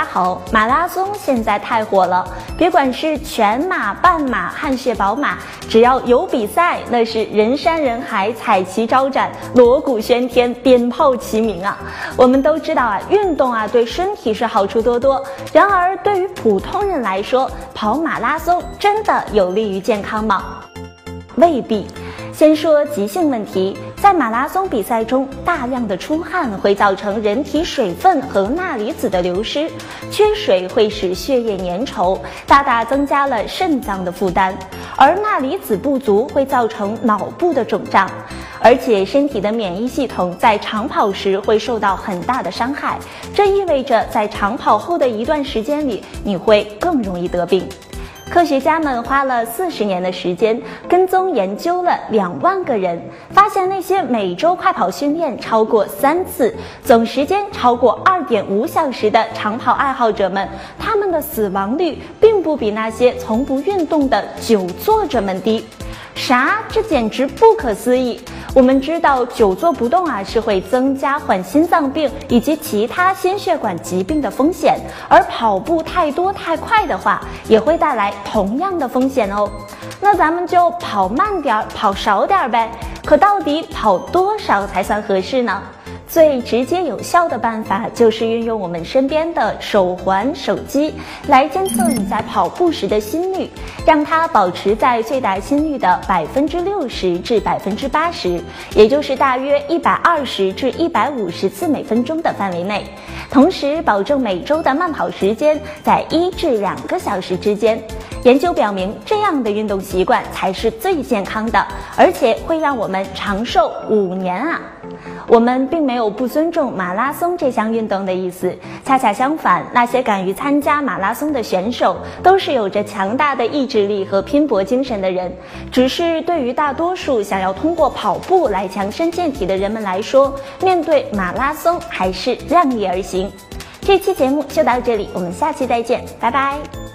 大家好！马拉松现在太火了，别管是全马、半马、汗血宝马，只要有比赛，那是人山人海、彩旗招展、锣鼓喧天、鞭炮齐鸣啊！我们都知道啊，运动啊对身体是好处多多。然而，对于普通人来说，跑马拉松真的有利于健康吗？未必。先说急性问题，在马拉松比赛中，大量的出汗会造成人体水分和钠离子的流失，缺水会使血液粘稠，大大增加了肾脏的负担；而钠离子不足会造成脑部的肿胀，而且身体的免疫系统在长跑时会受到很大的伤害，这意味着在长跑后的一段时间里，你会更容易得病。科学家们花了四十年的时间，跟踪研究了两万个人，发现那些每周快跑训练超过三次、总时间超过二点五小时的长跑爱好者们，他们的死亡率并不比那些从不运动的久坐者们低。啥？这简直不可思议！我们知道久坐不动啊是会增加患心脏病以及其他心血管疾病的风险，而跑步太多太快的话也会带来同样的风险哦。那咱们就跑慢点儿，跑少点儿呗。可到底跑多少才算合适呢？最直接有效的办法就是运用我们身边的手环、手机来监测你在跑步时的心率，让它保持在最大心率的百分之六十至百分之八十，也就是大约一百二十至一百五十次每分钟的范围内。同时，保证每周的慢跑时间在一至两个小时之间。研究表明，这样的运动习惯才是最健康的，而且会让我们长寿五年啊！我们并没有不尊重马拉松这项运动的意思，恰恰相反，那些敢于参加马拉松的选手都是有着强大的意志力和拼搏精神的人。只是对于大多数想要通过跑步来强身健体的人们来说，面对马拉松还是量力而行。这期节目就到这里，我们下期再见，拜拜。